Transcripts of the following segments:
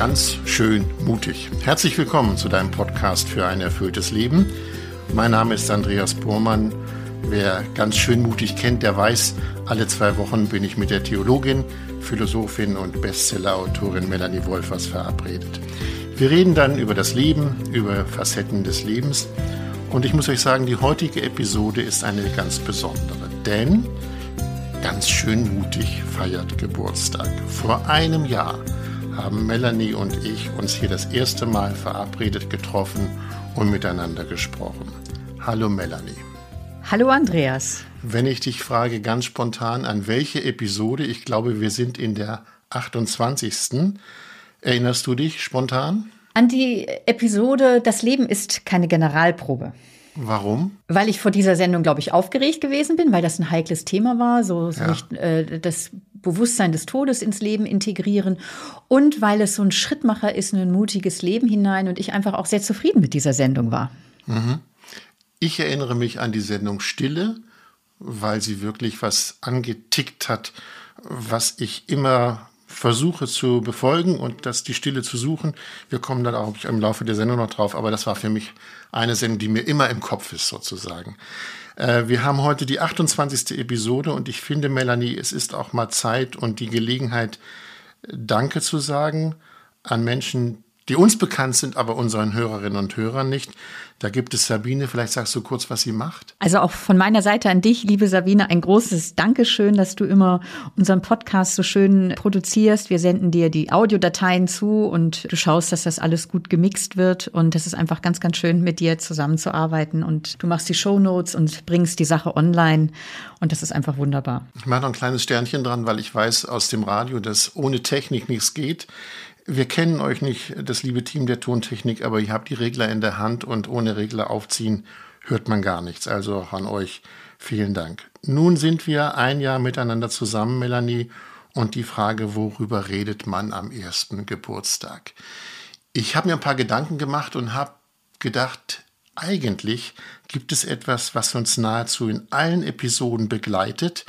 ganz schön mutig. Herzlich willkommen zu deinem Podcast für ein erfülltes Leben. Mein Name ist Andreas Bormann. Wer ganz schön mutig kennt, der weiß, alle zwei Wochen bin ich mit der Theologin, Philosophin und Bestsellerautorin Melanie Wolfers verabredet. Wir reden dann über das Leben, über Facetten des Lebens. Und ich muss euch sagen, die heutige Episode ist eine ganz besondere, denn ganz schön mutig feiert Geburtstag. Vor einem Jahr haben Melanie und ich uns hier das erste Mal verabredet getroffen und miteinander gesprochen. Hallo Melanie. Hallo Andreas. Wenn ich dich frage ganz spontan, an welche Episode, ich glaube, wir sind in der 28. Erinnerst du dich spontan? An die Episode Das Leben ist keine Generalprobe. Warum? Weil ich vor dieser Sendung, glaube ich, aufgeregt gewesen bin, weil das ein heikles Thema war, so, so Ja. nicht, äh, das Bewusstsein des Todes ins Leben integrieren und weil es so ein Schrittmacher ist in ein mutiges Leben hinein und ich einfach auch sehr zufrieden mit dieser Sendung war. Ich erinnere mich an die Sendung Stille, weil sie wirklich was angetickt hat, was ich immer versuche zu befolgen und das die Stille zu suchen. Wir kommen dann auch im Laufe der Sendung noch drauf, aber das war für mich eine Sendung, die mir immer im Kopf ist sozusagen. Äh, Wir haben heute die 28. Episode und ich finde, Melanie, es ist auch mal Zeit und die Gelegenheit, Danke zu sagen an Menschen, die uns bekannt sind, aber unseren Hörerinnen und Hörern nicht. Da gibt es Sabine, vielleicht sagst du kurz, was sie macht. Also auch von meiner Seite an dich, liebe Sabine, ein großes Dankeschön, dass du immer unseren Podcast so schön produzierst. Wir senden dir die Audiodateien zu und du schaust, dass das alles gut gemixt wird. Und das ist einfach ganz, ganz schön, mit dir zusammenzuarbeiten. Und du machst die Shownotes und bringst die Sache online. Und das ist einfach wunderbar. Ich mache noch ein kleines Sternchen dran, weil ich weiß aus dem Radio, dass ohne Technik nichts geht. Wir kennen euch nicht, das liebe Team der Tontechnik, aber ihr habt die Regler in der Hand und ohne Regler aufziehen hört man gar nichts. Also auch an euch vielen Dank. Nun sind wir ein Jahr miteinander zusammen, Melanie, und die Frage, worüber redet man am ersten Geburtstag? Ich habe mir ein paar Gedanken gemacht und habe gedacht, eigentlich gibt es etwas, was uns nahezu in allen Episoden begleitet.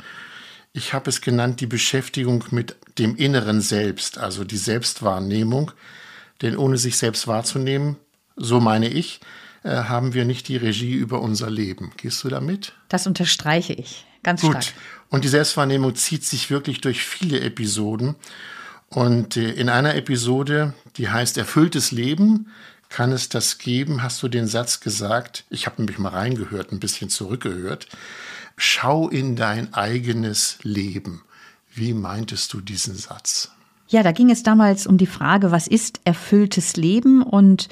Ich habe es genannt die Beschäftigung mit dem inneren Selbst, also die Selbstwahrnehmung. Denn ohne sich selbst wahrzunehmen, so meine ich, äh, haben wir nicht die Regie über unser Leben. Gehst du damit? Das unterstreiche ich ganz Gut. stark. Und die Selbstwahrnehmung zieht sich wirklich durch viele Episoden. Und äh, in einer Episode, die heißt Erfülltes Leben, kann es das geben, hast du den Satz gesagt, ich habe nämlich mal reingehört, ein bisschen zurückgehört, schau in dein eigenes Leben. Wie meintest du diesen Satz? Ja, da ging es damals um die Frage, was ist erfülltes Leben? Und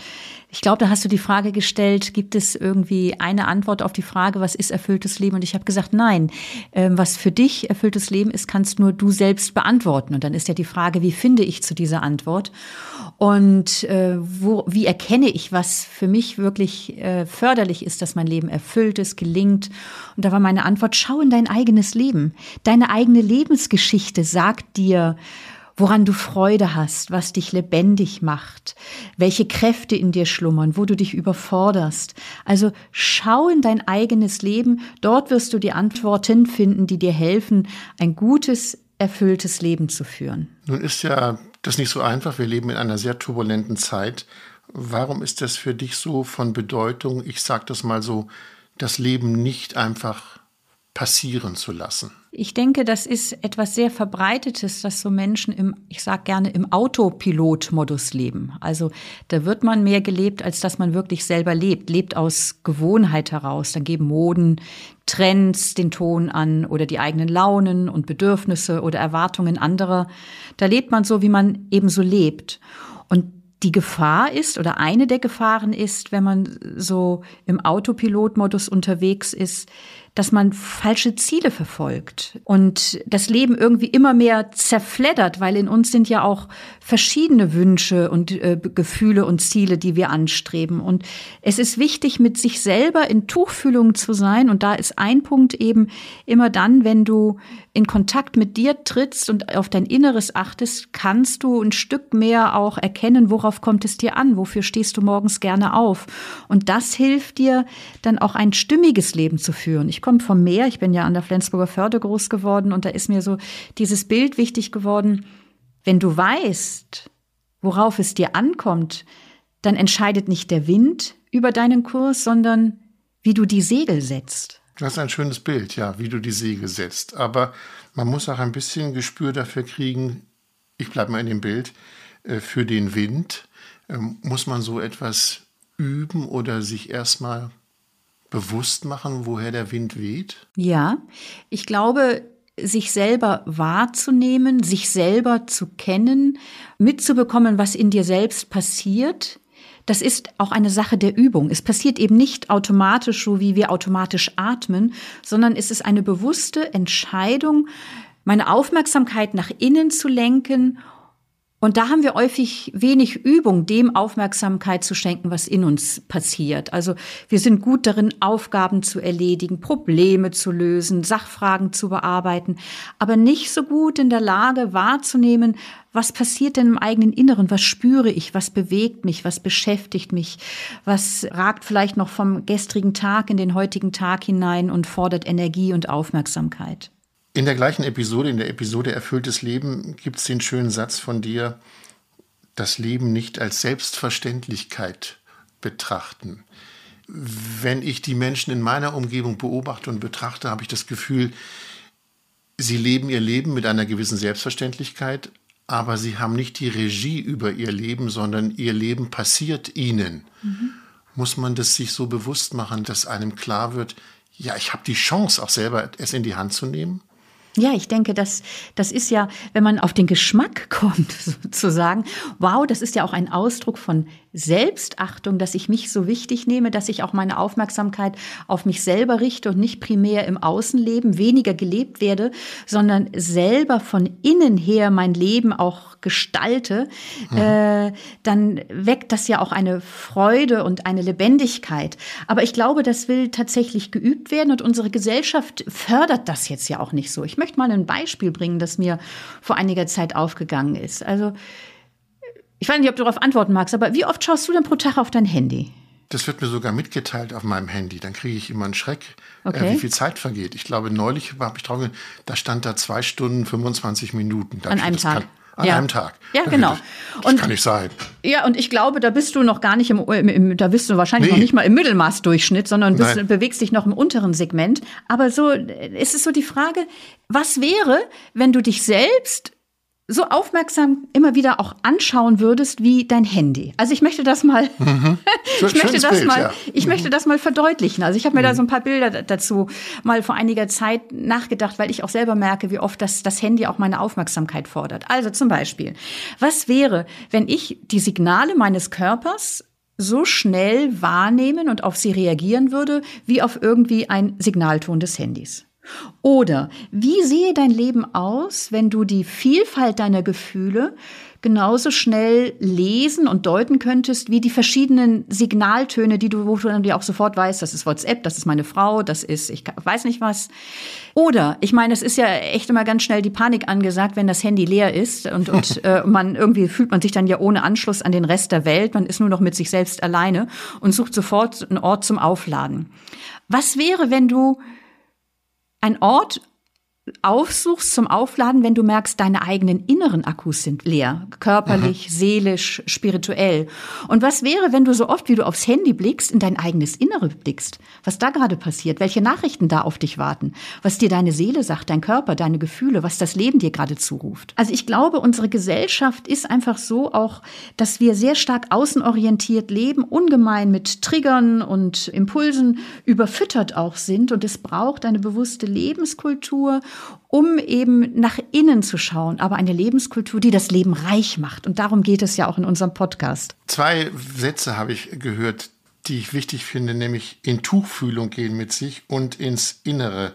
ich glaube, da hast du die Frage gestellt, gibt es irgendwie eine Antwort auf die Frage, was ist erfülltes Leben? Und ich habe gesagt, nein, ähm, was für dich erfülltes Leben ist, kannst nur du selbst beantworten. Und dann ist ja die Frage, wie finde ich zu dieser Antwort? Und äh, wo, wie erkenne ich, was für mich wirklich äh, förderlich ist, dass mein Leben erfüllt ist, gelingt? Und da war meine Antwort, schau in dein eigenes Leben. Deine eigene Lebensgeschichte sagt dir, woran du Freude hast, was dich lebendig macht, welche Kräfte in dir schlummern, wo du dich überforderst. Also schau in dein eigenes Leben, dort wirst du die Antworten finden, die dir helfen, ein gutes, erfülltes Leben zu führen. Nun ist ja das nicht so einfach. Wir leben in einer sehr turbulenten Zeit. Warum ist das für dich so von Bedeutung, ich sage das mal so, das Leben nicht einfach passieren zu lassen? Ich denke, das ist etwas sehr Verbreitetes, dass so Menschen im, ich sage gerne, im Autopilot-Modus leben. Also da wird man mehr gelebt, als dass man wirklich selber lebt. Lebt aus Gewohnheit heraus. Dann geben Moden, Trends den Ton an oder die eigenen Launen und Bedürfnisse oder Erwartungen anderer. Da lebt man so, wie man eben so lebt. Und die Gefahr ist oder eine der Gefahren ist, wenn man so im Autopilotmodus unterwegs ist, dass man falsche Ziele verfolgt und das Leben irgendwie immer mehr zerfleddert, weil in uns sind ja auch verschiedene Wünsche und äh, Gefühle und Ziele, die wir anstreben. Und es ist wichtig, mit sich selber in Tuchfühlung zu sein. Und da ist ein Punkt eben immer dann, wenn du in Kontakt mit dir trittst und auf dein Inneres achtest, kannst du ein Stück mehr auch erkennen, worauf kommt es dir an, wofür stehst du morgens gerne auf. Und das hilft dir dann auch ein stimmiges Leben zu führen. Ich komme vom Meer, ich bin ja an der Flensburger Förde groß geworden und da ist mir so dieses Bild wichtig geworden, wenn du weißt, worauf es dir ankommt, dann entscheidet nicht der Wind über deinen Kurs, sondern wie du die Segel setzt. Das ist ein schönes Bild, ja, wie du die Segel setzt. Aber man muss auch ein bisschen Gespür dafür kriegen, ich bleibe mal in dem Bild, äh, für den Wind. Ähm, muss man so etwas üben oder sich erstmal bewusst machen, woher der Wind weht? Ja, ich glaube, sich selber wahrzunehmen, sich selber zu kennen, mitzubekommen, was in dir selbst passiert, das ist auch eine Sache der Übung. Es passiert eben nicht automatisch, so wie wir automatisch atmen, sondern es ist eine bewusste Entscheidung, meine Aufmerksamkeit nach innen zu lenken und da haben wir häufig wenig Übung, dem Aufmerksamkeit zu schenken, was in uns passiert. Also wir sind gut darin, Aufgaben zu erledigen, Probleme zu lösen, Sachfragen zu bearbeiten, aber nicht so gut in der Lage wahrzunehmen, was passiert denn im eigenen Inneren, was spüre ich, was bewegt mich, was beschäftigt mich, was ragt vielleicht noch vom gestrigen Tag in den heutigen Tag hinein und fordert Energie und Aufmerksamkeit. In der gleichen Episode, in der Episode Erfülltes Leben, gibt es den schönen Satz von dir, das Leben nicht als Selbstverständlichkeit betrachten. Wenn ich die Menschen in meiner Umgebung beobachte und betrachte, habe ich das Gefühl, sie leben ihr Leben mit einer gewissen Selbstverständlichkeit, aber sie haben nicht die Regie über ihr Leben, sondern ihr Leben passiert ihnen. Mhm. Muss man das sich so bewusst machen, dass einem klar wird, ja, ich habe die Chance, auch selber es in die Hand zu nehmen? Ja, ich denke, das, das ist ja, wenn man auf den Geschmack kommt, sozusagen, wow, das ist ja auch ein Ausdruck von Selbstachtung, dass ich mich so wichtig nehme, dass ich auch meine Aufmerksamkeit auf mich selber richte und nicht primär im Außenleben weniger gelebt werde, sondern selber von innen her mein Leben auch gestalte, mhm. äh, dann weckt das ja auch eine Freude und eine Lebendigkeit. Aber ich glaube, das will tatsächlich geübt werden und unsere Gesellschaft fördert das jetzt ja auch nicht so. Ich möchte mal ein Beispiel bringen, das mir vor einiger Zeit aufgegangen ist. Also ich weiß nicht, ob du darauf antworten magst, aber wie oft schaust du denn pro Tag auf dein Handy? Das wird mir sogar mitgeteilt auf meinem Handy. Dann kriege ich immer einen Schreck, äh, okay. äh, wie viel Zeit vergeht. Ich glaube, neulich habe ich drauf, da stand da zwei Stunden 25 Minuten. Da An einem Tag. Kann, an ja. einem Tag. Ja, genau. Das, das und, kann nicht sein. Ja, und ich glaube, da bist du noch gar nicht im, im, im da bist du wahrscheinlich nee. noch nicht mal im Mittelmaßdurchschnitt, sondern bist, bewegst dich noch im unteren Segment. Aber so, es ist so die Frage, was wäre, wenn du dich selbst so aufmerksam immer wieder auch anschauen würdest wie dein Handy. Also ich möchte das mal, mhm. ich möchte das Bild, mal, ja. ich mhm. möchte das mal verdeutlichen. Also ich habe mir mhm. da so ein paar Bilder dazu mal vor einiger Zeit nachgedacht, weil ich auch selber merke, wie oft das, das Handy auch meine Aufmerksamkeit fordert. Also zum Beispiel, was wäre, wenn ich die Signale meines Körpers so schnell wahrnehmen und auf sie reagieren würde, wie auf irgendwie ein Signalton des Handys? Oder wie sehe dein Leben aus, wenn du die Vielfalt deiner Gefühle genauso schnell lesen und deuten könntest, wie die verschiedenen Signaltöne, die du, wo du dann dir auch sofort weißt, das ist WhatsApp, das ist meine Frau, das ist, ich weiß nicht was. Oder, ich meine, es ist ja echt immer ganz schnell die Panik angesagt, wenn das Handy leer ist und, und äh, man irgendwie fühlt man sich dann ja ohne Anschluss an den Rest der Welt, man ist nur noch mit sich selbst alleine und sucht sofort einen Ort zum Aufladen. Was wäre, wenn du ein Ort aufsuchst zum Aufladen, wenn du merkst, deine eigenen inneren Akkus sind leer, körperlich, Aha. seelisch, spirituell. Und was wäre, wenn du so oft, wie du aufs Handy blickst, in dein eigenes Innere blickst, was da gerade passiert, welche Nachrichten da auf dich warten, was dir deine Seele sagt, dein Körper, deine Gefühle, was das Leben dir gerade zuruft. Also ich glaube, unsere Gesellschaft ist einfach so auch, dass wir sehr stark außenorientiert leben, ungemein mit Triggern und Impulsen überfüttert auch sind und es braucht eine bewusste Lebenskultur um eben nach innen zu schauen, aber eine Lebenskultur, die das Leben reich macht. Und darum geht es ja auch in unserem Podcast. Zwei Sätze habe ich gehört, die ich wichtig finde, nämlich in Tuchfühlung gehen mit sich und ins Innere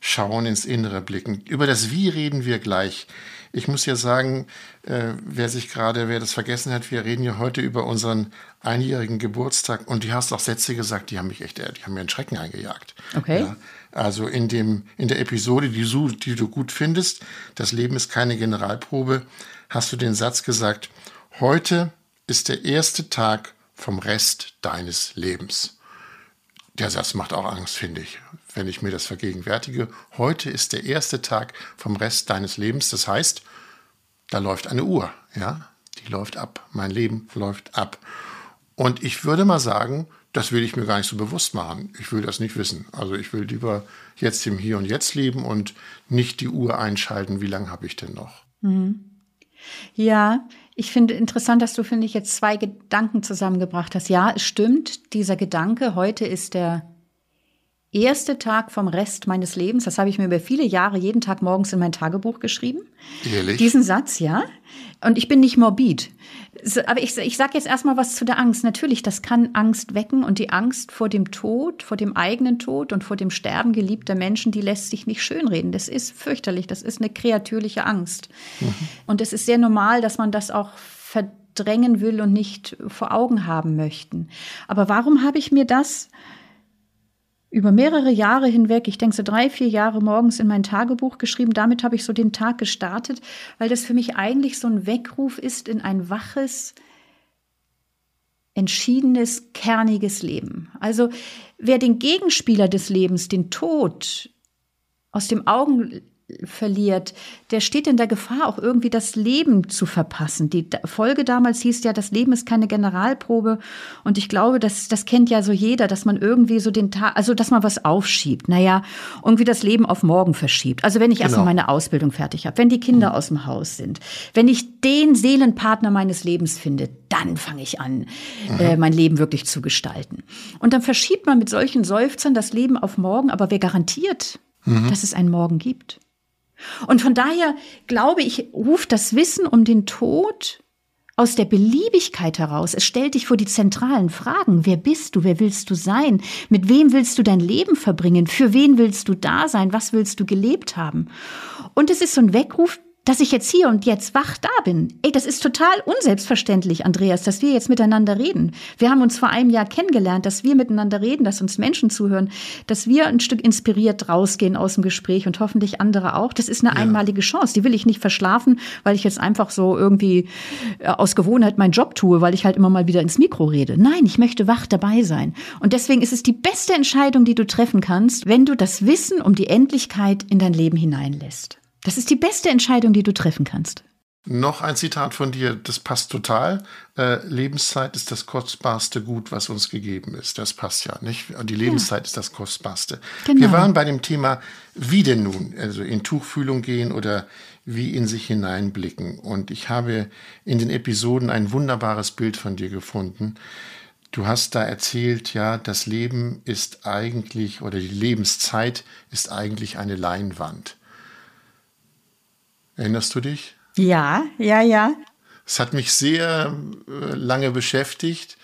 schauen, ins Innere blicken. Über das Wie reden wir gleich. Ich muss ja sagen, äh, wer sich gerade, wer das vergessen hat, wir reden ja heute über unseren einjährigen Geburtstag und du hast auch Sätze gesagt, die haben mich echt, die haben mir einen Schrecken eingejagt. Okay. Ja, also in, dem, in der Episode, die du, die du gut findest, das Leben ist keine Generalprobe, hast du den Satz gesagt, heute ist der erste Tag vom Rest deines Lebens. Der Satz macht auch Angst, finde ich, wenn ich mir das vergegenwärtige. Heute ist der erste Tag vom Rest deines Lebens. Das heißt, da läuft eine Uhr, ja. die läuft ab. Mein Leben läuft ab. Und ich würde mal sagen, das will ich mir gar nicht so bewusst machen. Ich will das nicht wissen. Also ich will lieber jetzt im Hier und Jetzt leben und nicht die Uhr einschalten, wie lange habe ich denn noch. Mhm. Ja, ich finde interessant, dass du, finde ich, jetzt zwei Gedanken zusammengebracht hast. Ja, es stimmt, dieser Gedanke, heute ist der erste Tag vom Rest meines Lebens. Das habe ich mir über viele Jahre jeden Tag morgens in mein Tagebuch geschrieben. Ehrlich? Diesen Satz, ja. Und ich bin nicht morbid. Aber ich, ich sage jetzt erstmal was zu der Angst. Natürlich, das kann Angst wecken und die Angst vor dem Tod, vor dem eigenen Tod und vor dem Sterben geliebter Menschen, die lässt sich nicht schönreden. Das ist fürchterlich, das ist eine kreatürliche Angst. Mhm. Und es ist sehr normal, dass man das auch verdrängen will und nicht vor Augen haben möchten. Aber warum habe ich mir das über mehrere Jahre hinweg, ich denke so drei, vier Jahre morgens in mein Tagebuch geschrieben. Damit habe ich so den Tag gestartet, weil das für mich eigentlich so ein Weckruf ist in ein waches, entschiedenes, kerniges Leben. Also wer den Gegenspieler des Lebens, den Tod, aus dem Augen verliert, der steht in der Gefahr, auch irgendwie das Leben zu verpassen. Die Folge damals hieß ja, das Leben ist keine Generalprobe. Und ich glaube, das, das kennt ja so jeder, dass man irgendwie so den Tag, also dass man was aufschiebt. Naja, irgendwie das Leben auf morgen verschiebt. Also wenn ich genau. erstmal meine Ausbildung fertig habe, wenn die Kinder mhm. aus dem Haus sind, wenn ich den Seelenpartner meines Lebens finde, dann fange ich an, mhm. äh, mein Leben wirklich zu gestalten. Und dann verschiebt man mit solchen Seufzern das Leben auf morgen, aber wer garantiert, mhm. dass es einen Morgen gibt? Und von daher glaube ich, ruft das Wissen um den Tod aus der Beliebigkeit heraus. Es stellt dich vor die zentralen Fragen. Wer bist du? Wer willst du sein? Mit wem willst du dein Leben verbringen? Für wen willst du da sein? Was willst du gelebt haben? Und es ist so ein Weckruf, dass ich jetzt hier und jetzt wach da bin. Ey, das ist total unselbstverständlich, Andreas, dass wir jetzt miteinander reden. Wir haben uns vor einem Jahr kennengelernt, dass wir miteinander reden, dass uns Menschen zuhören, dass wir ein Stück inspiriert rausgehen aus dem Gespräch und hoffentlich andere auch. Das ist eine ja. einmalige Chance. Die will ich nicht verschlafen, weil ich jetzt einfach so irgendwie äh, aus Gewohnheit meinen Job tue, weil ich halt immer mal wieder ins Mikro rede. Nein, ich möchte wach dabei sein. Und deswegen ist es die beste Entscheidung, die du treffen kannst, wenn du das Wissen um die Endlichkeit in dein Leben hineinlässt. Das ist die beste Entscheidung, die du treffen kannst. Noch ein Zitat von dir, das passt total. Äh, Lebenszeit ist das kostbarste Gut, was uns gegeben ist. Das passt ja, nicht? Die Lebenszeit ja. ist das kostbarste. Genau. Wir waren bei dem Thema, wie denn nun? Also in Tuchfühlung gehen oder wie in sich hineinblicken. Und ich habe in den Episoden ein wunderbares Bild von dir gefunden. Du hast da erzählt, ja, das Leben ist eigentlich oder die Lebenszeit ist eigentlich eine Leinwand. Erinnerst du dich? Ja, ja, ja. Es hat mich sehr äh, lange beschäftigt,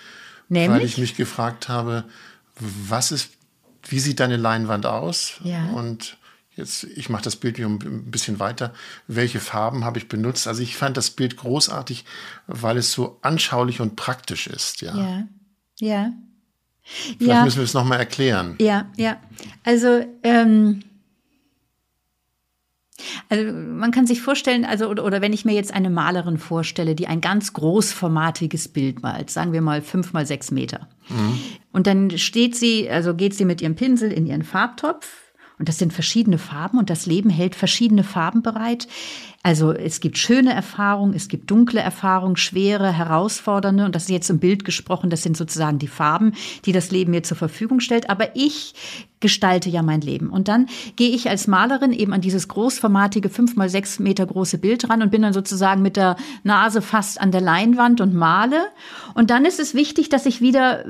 Nämlich? weil ich mich gefragt habe, was ist, wie sieht deine Leinwand aus? Ja. Und jetzt, ich mache das Bild ein bisschen weiter. Welche Farben habe ich benutzt? Also ich fand das Bild großartig, weil es so anschaulich und praktisch ist. Ja. Ja. ja. Vielleicht ja. müssen wir es nochmal erklären. Ja, ja. Also ähm, also man kann sich vorstellen, also oder, oder wenn ich mir jetzt eine Malerin vorstelle, die ein ganz großformatiges Bild malt, sagen wir mal fünf mal sechs Meter, mhm. und dann steht sie, also geht sie mit ihrem Pinsel in ihren Farbtopf und das sind verschiedene Farben und das Leben hält verschiedene Farben bereit. Also es gibt schöne Erfahrungen, es gibt dunkle Erfahrungen, schwere, herausfordernde. Und das ist jetzt im Bild gesprochen, das sind sozusagen die Farben, die das Leben mir zur Verfügung stellt. Aber ich gestalte ja mein Leben. Und dann gehe ich als Malerin eben an dieses großformatige, fünf mal sechs Meter große Bild ran und bin dann sozusagen mit der Nase fast an der Leinwand und male. Und dann ist es wichtig, dass ich wieder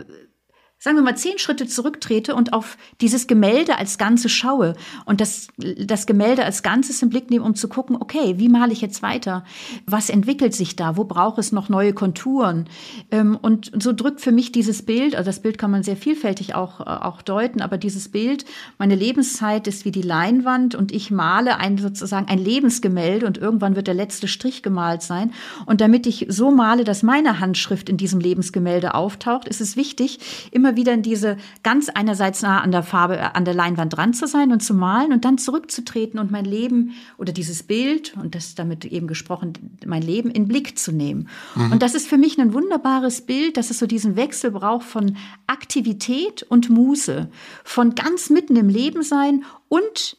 sagen wir mal, zehn Schritte zurücktrete und auf dieses Gemälde als Ganze schaue und das, das Gemälde als Ganzes im Blick nehme, um zu gucken, okay, wie male ich jetzt weiter? Was entwickelt sich da? Wo braucht es noch neue Konturen? Ähm, und so drückt für mich dieses Bild, also das Bild kann man sehr vielfältig auch, äh, auch deuten, aber dieses Bild, meine Lebenszeit ist wie die Leinwand und ich male ein sozusagen ein Lebensgemälde und irgendwann wird der letzte Strich gemalt sein. Und damit ich so male, dass meine Handschrift in diesem Lebensgemälde auftaucht, ist es wichtig, immer immer wieder in diese ganz einerseits nah an der Farbe, äh, an der Leinwand dran zu sein und zu malen und dann zurückzutreten und mein Leben oder dieses Bild und das damit eben gesprochen, mein Leben in Blick zu nehmen. Mhm. Und das ist für mich ein wunderbares Bild, dass es so diesen Wechsel braucht von Aktivität und Muße, von ganz mitten im Leben sein und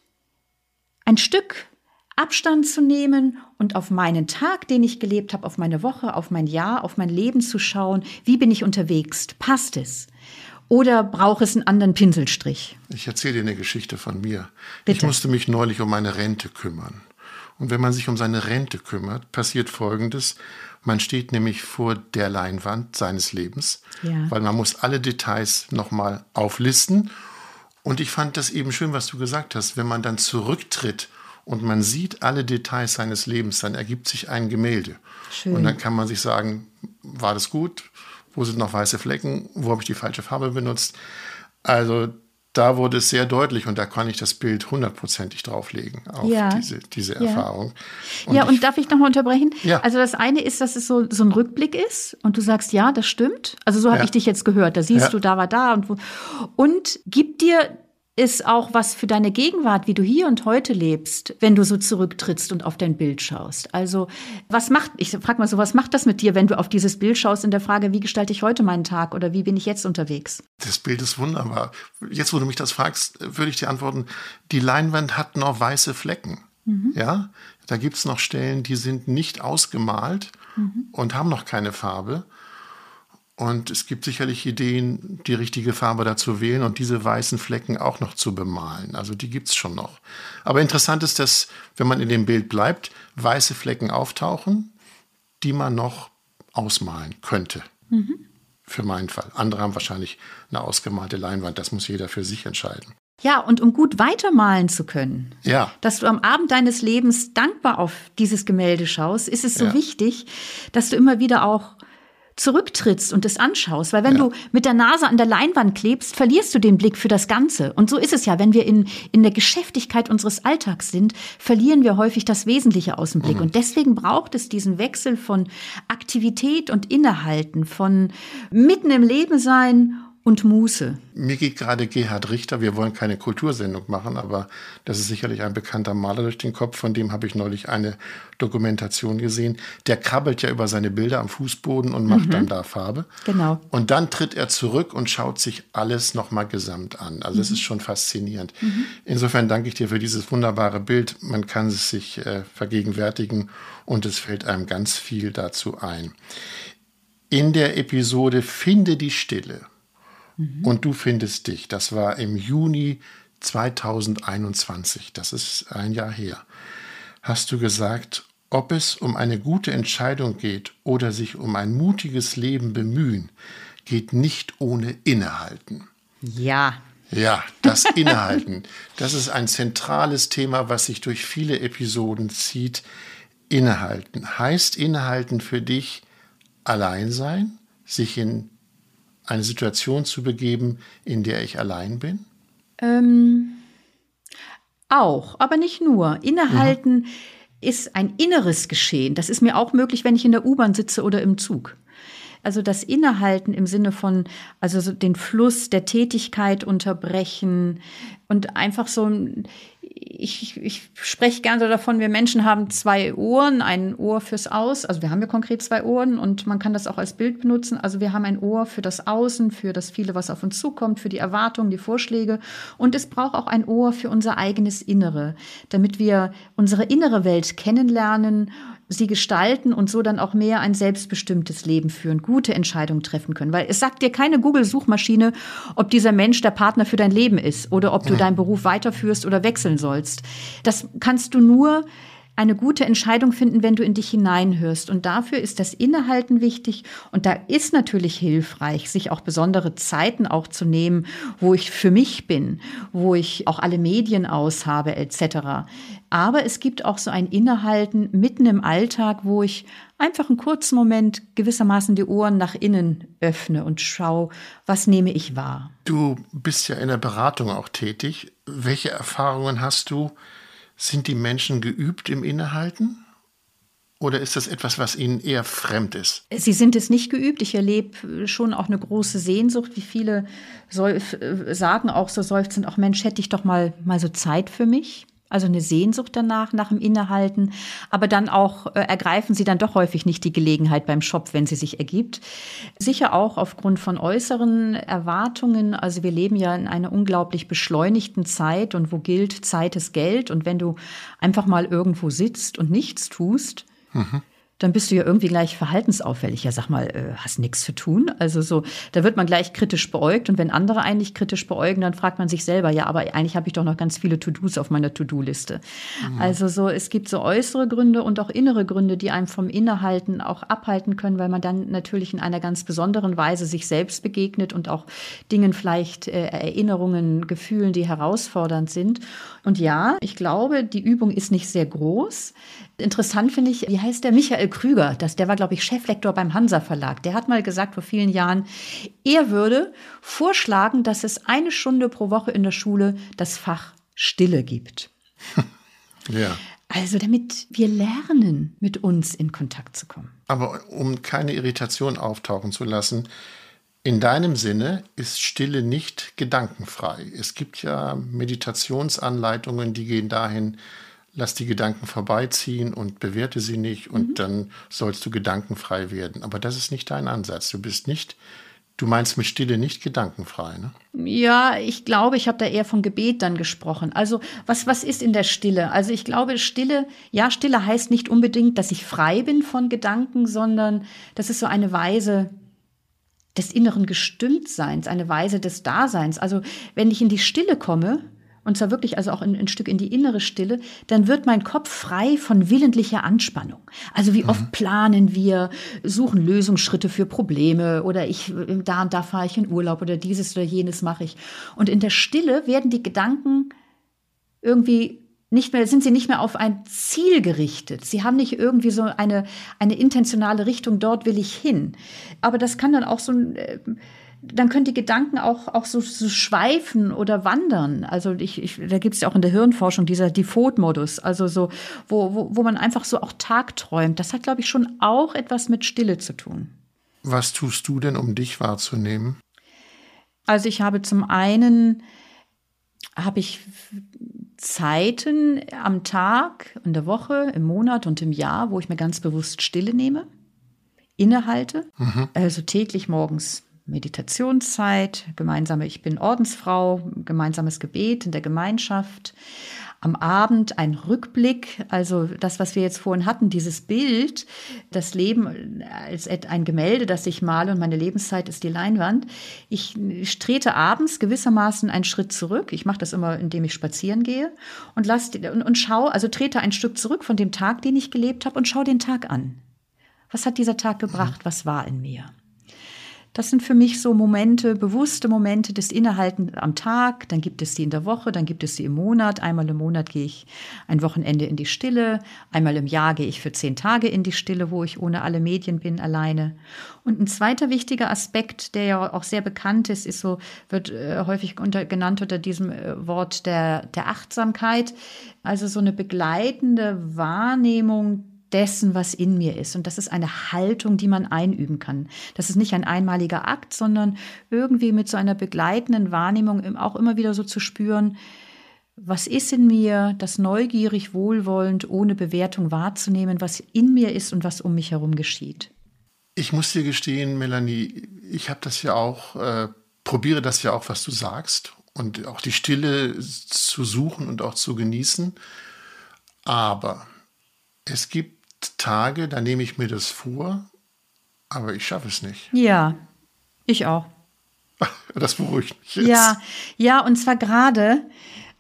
ein Stück Abstand zu nehmen und auf meinen Tag, den ich gelebt habe, auf meine Woche, auf mein Jahr, auf mein Leben zu schauen. Wie bin ich unterwegs? Passt es? Oder braucht es einen anderen Pinselstrich? Ich erzähle dir eine Geschichte von mir. Bitte. Ich musste mich neulich um meine Rente kümmern. Und wenn man sich um seine Rente kümmert, passiert Folgendes. Man steht nämlich vor der Leinwand seines Lebens, Ja. weil man muss alle Details nochmal auflisten. Und ich fand das eben schön, was du gesagt hast. Wenn man dann zurücktritt und man sieht alle Details seines Lebens, dann ergibt sich ein Gemälde. Schön. Und dann kann man sich sagen, war das gut? Wo sind noch weiße Flecken? Wo habe ich die falsche Farbe benutzt? Also da wurde es sehr deutlich und da kann ich das Bild hundertprozentig drauflegen auf Ja. diese, diese Ja. Erfahrung. ja, ich- und darf ich nochmal unterbrechen? Ja. Also das eine ist, dass es so, so ein Rückblick ist und du sagst, ja, das stimmt. Also so habe Ja. ich dich jetzt gehört. Da siehst Ja. du, da war da und wo. Und gibt dir es auch was für deine Gegenwart, wie du hier und heute lebst, wenn du so zurücktrittst und auf dein Bild schaust. Also was macht, ich frage mal so, was macht das mit dir, wenn du auf dieses Bild schaust in der Frage, wie gestalte ich heute meinen Tag oder wie bin ich jetzt unterwegs? Das Bild ist wunderbar. Jetzt, wo du mich das fragst, würde ich dir antworten, die Leinwand hat noch weiße Flecken. Ja, da gibt es noch Stellen, die sind nicht ausgemalt und haben noch keine Farbe. Und es gibt sicherlich Ideen, die richtige Farbe dazu wählen und diese weißen Flecken auch noch zu bemalen. Also die gibt es schon noch. Aber interessant ist, dass, wenn man in dem Bild bleibt, weiße Flecken auftauchen, die man noch ausmalen könnte. Für meinen Fall. Andere haben wahrscheinlich eine ausgemalte Leinwand. Das muss jeder für sich entscheiden. Ja, und um gut weitermalen zu können, Ja, dass du am Abend deines Lebens dankbar auf dieses Gemälde schaust, ist es so Ja. wichtig, dass du immer wieder auch zurücktrittst und es anschaust. Weil wenn Ja. du mit der Nase an der Leinwand klebst, verlierst du den Blick für das Ganze. Und so ist es ja, wenn wir in, in der Geschäftigkeit unseres Alltags sind, verlieren wir häufig das Wesentliche aus dem Blick. Und deswegen braucht es diesen Wechsel von Aktivität und Innehalten, von mitten im Leben sein und Muße. mir geht gerade Gerhard Richter, wir wollen keine Kultursendung machen, aber das ist sicherlich ein bekannter Maler durch den Kopf, von dem habe ich neulich eine Dokumentation gesehen. Der krabbelt ja über seine Bilder am Fußboden und macht dann da Farbe. Genau. Und dann tritt er zurück und schaut sich alles nochmal gesamt an. Also das ist schon faszinierend. Insofern danke ich dir für dieses wunderbare Bild. Man kann es sich äh, vergegenwärtigen und es fällt einem ganz viel dazu ein. In der Episode Finde die Stille und du findest dich, das war im Juni 2021, das ist ein Jahr her, hast du gesagt, ob es um eine gute Entscheidung geht oder sich um ein mutiges Leben bemühen, geht nicht ohne Innehalten. Ja. Ja, das Innehalten, das ist ein zentrales Thema, was sich durch viele Episoden zieht. Innehalten heißt Innehalten für dich allein sein, sich in eine Situation zu begeben, in der ich allein bin? Ähm, auch, aber nicht nur. Innehalten ist ein inneres Geschehen. Das ist mir auch möglich, wenn ich in der U-Bahn sitze oder im Zug. Also das Innehalten im Sinne von, also so den Fluss der Tätigkeit unterbrechen und einfach so, ein- ich, ich spreche gerne davon, wir Menschen haben zwei Ohren, ein Ohr fürs Aus, also wir haben ja konkret zwei Ohren und man kann das auch als Bild benutzen. Also wir haben ein Ohr für das Außen, für das viele, was auf uns zukommt, für die Erwartungen, die Vorschläge und es braucht auch ein Ohr für unser eigenes Innere, damit wir unsere innere Welt kennenlernen, sie gestalten und so dann auch mehr ein selbstbestimmtes Leben führen, gute Entscheidungen treffen können. Weil es sagt dir keine Google-Suchmaschine, ob dieser Mensch der Partner für dein Leben ist oder ob du deinen Beruf weiterführst oder wechseln sollst. Das kannst du nur eine gute Entscheidung finden, wenn du in dich hineinhörst. Und dafür ist das Innehalten wichtig. Und da ist natürlich hilfreich, sich auch besondere Zeiten auch zu nehmen, wo ich für mich bin, wo ich auch alle Medien aus habe, etc. Aber es gibt auch so ein Innehalten mitten im Alltag, wo ich einfach einen kurzen Moment gewissermaßen die Ohren nach innen öffne und schaue, was nehme ich wahr. Du bist ja in der Beratung auch tätig. Welche Erfahrungen hast du? Sind die Menschen geübt im Innehalten? Oder ist das etwas, was ihnen eher fremd ist? Sie sind es nicht geübt. Ich erlebe schon auch eine große Sehnsucht, wie viele äh, sagen auch so seufzend, auch Mensch, hätte ich doch mal, mal so Zeit für mich. Also eine Sehnsucht danach, nach dem Innehalten. Aber dann auch äh, ergreifen sie dann doch häufig nicht die Gelegenheit beim Shop, wenn sie sich ergibt. Sicher auch aufgrund von äußeren Erwartungen. Also wir leben ja in einer unglaublich beschleunigten Zeit und wo gilt, Zeit ist Geld. Und wenn du einfach mal irgendwo sitzt und nichts tust, mhm dann bist du ja irgendwie gleich verhaltensauffällig. Ja, sag mal, äh, hast nichts zu tun? Also so, da wird man gleich kritisch beäugt und wenn andere eigentlich kritisch beäugen, dann fragt man sich selber, ja, aber eigentlich habe ich doch noch ganz viele To-Dos auf meiner To-Do-Liste. Mhm. Also so, es gibt so äußere Gründe und auch innere Gründe, die einem vom Innehalten auch abhalten können, weil man dann natürlich in einer ganz besonderen Weise sich selbst begegnet und auch Dingen vielleicht äh, Erinnerungen, Gefühlen, die herausfordernd sind. Und ja, ich glaube, die Übung ist nicht sehr groß. Interessant finde ich, wie heißt der Michael Krüger? Das, der war, glaube ich, Cheflektor beim Hansa Verlag. Der hat mal gesagt vor vielen Jahren, er würde vorschlagen, dass es eine Stunde pro Woche in der Schule das Fach Stille gibt. ja. Also damit wir lernen, mit uns in Kontakt zu kommen. Aber um keine Irritation auftauchen zu lassen, in deinem Sinne ist Stille nicht gedankenfrei. Es gibt ja Meditationsanleitungen, die gehen dahin, lass die Gedanken vorbeiziehen und bewerte sie nicht und mhm. dann sollst du gedankenfrei werden. Aber das ist nicht dein Ansatz. Du bist nicht, du meinst mit Stille nicht gedankenfrei, ne? Ja, ich glaube, ich habe da eher von Gebet dann gesprochen. Also was, was ist in der Stille? Also ich glaube, Stille, ja, Stille heißt nicht unbedingt, dass ich frei bin von Gedanken, sondern das ist so eine Weise, des inneren Gestimmtseins, eine Weise des Daseins. Also wenn ich in die Stille komme, und zwar wirklich also auch ein, ein, Stück in die innere Stille, dann wird mein Kopf frei von willentlicher Anspannung. Also wie oft mhm. planen wir, suchen Lösungsschritte für Probleme oder ich da und da fahre ich in Urlaub oder dieses oder jenes mache ich. Und in der Stille werden die Gedanken irgendwie nicht mehr, sind sie nicht mehr auf ein Ziel gerichtet. Sie haben nicht irgendwie so eine, eine intentionale Richtung, dort will ich hin. Aber das kann dann auch so ein, äh, dann können die Gedanken auch, auch so, so schweifen oder wandern. Also ich, ich, da gibt es ja auch in der Hirnforschung dieser Default-Modus, also so, wo, wo, wo man einfach so auch tagträumt. Das hat, glaube ich, schon auch etwas mit Stille zu tun. Was tust du denn, um dich wahrzunehmen? Also ich habe zum einen, habe ich Zeiten am Tag, in der Woche, im Monat und im Jahr, wo ich mir ganz bewusst Stille nehme, innehalte, mhm. also täglich morgens Meditationszeit, gemeinsame, ich bin Ordensfrau, gemeinsames Gebet in der Gemeinschaft. Am Abend ein Rückblick, also das, was wir jetzt vorhin hatten, dieses Bild, das Leben als ein Gemälde, das ich male und meine Lebenszeit ist die Leinwand. Ich trete abends gewissermaßen einen Schritt zurück. Ich mache das immer, indem ich spazieren gehe und lass und, und schaue, also trete ein Stück zurück von dem Tag, den ich gelebt habe und schaue den Tag an. Was hat dieser Tag gebracht? Was war in mir? Das sind für mich so Momente, bewusste Momente des Innehalten am Tag. Dann gibt es sie in der Woche, dann gibt es sie im Monat. Einmal im Monat gehe ich ein Wochenende in die Stille. Einmal im Jahr gehe ich für zehn Tage in die Stille, wo ich ohne alle Medien bin, alleine. Und ein zweiter wichtiger Aspekt, der ja auch sehr bekannt ist, ist so, wird äh, häufig unter, genannt unter diesem äh, Wort der, der Achtsamkeit. Also so eine begleitende Wahrnehmung dessen, was in mir ist. Und das ist eine Haltung, die man einüben kann. Das ist nicht ein einmaliger Akt, sondern irgendwie mit so einer begleitenden Wahrnehmung auch immer wieder so zu spüren, was ist in mir, das neugierig, wohlwollend, ohne Bewertung wahrzunehmen, was in mir ist und was um mich herum geschieht. Ich muss dir gestehen, Melanie, ich habe das ja auch, äh, probiere das ja auch, was du sagst und auch die Stille zu suchen und auch zu genießen. Aber es gibt Tage, da nehme ich mir das vor, aber ich schaffe es nicht. Ja, ich auch. Das beruhigt mich jetzt. Ja, ja, und zwar gerade.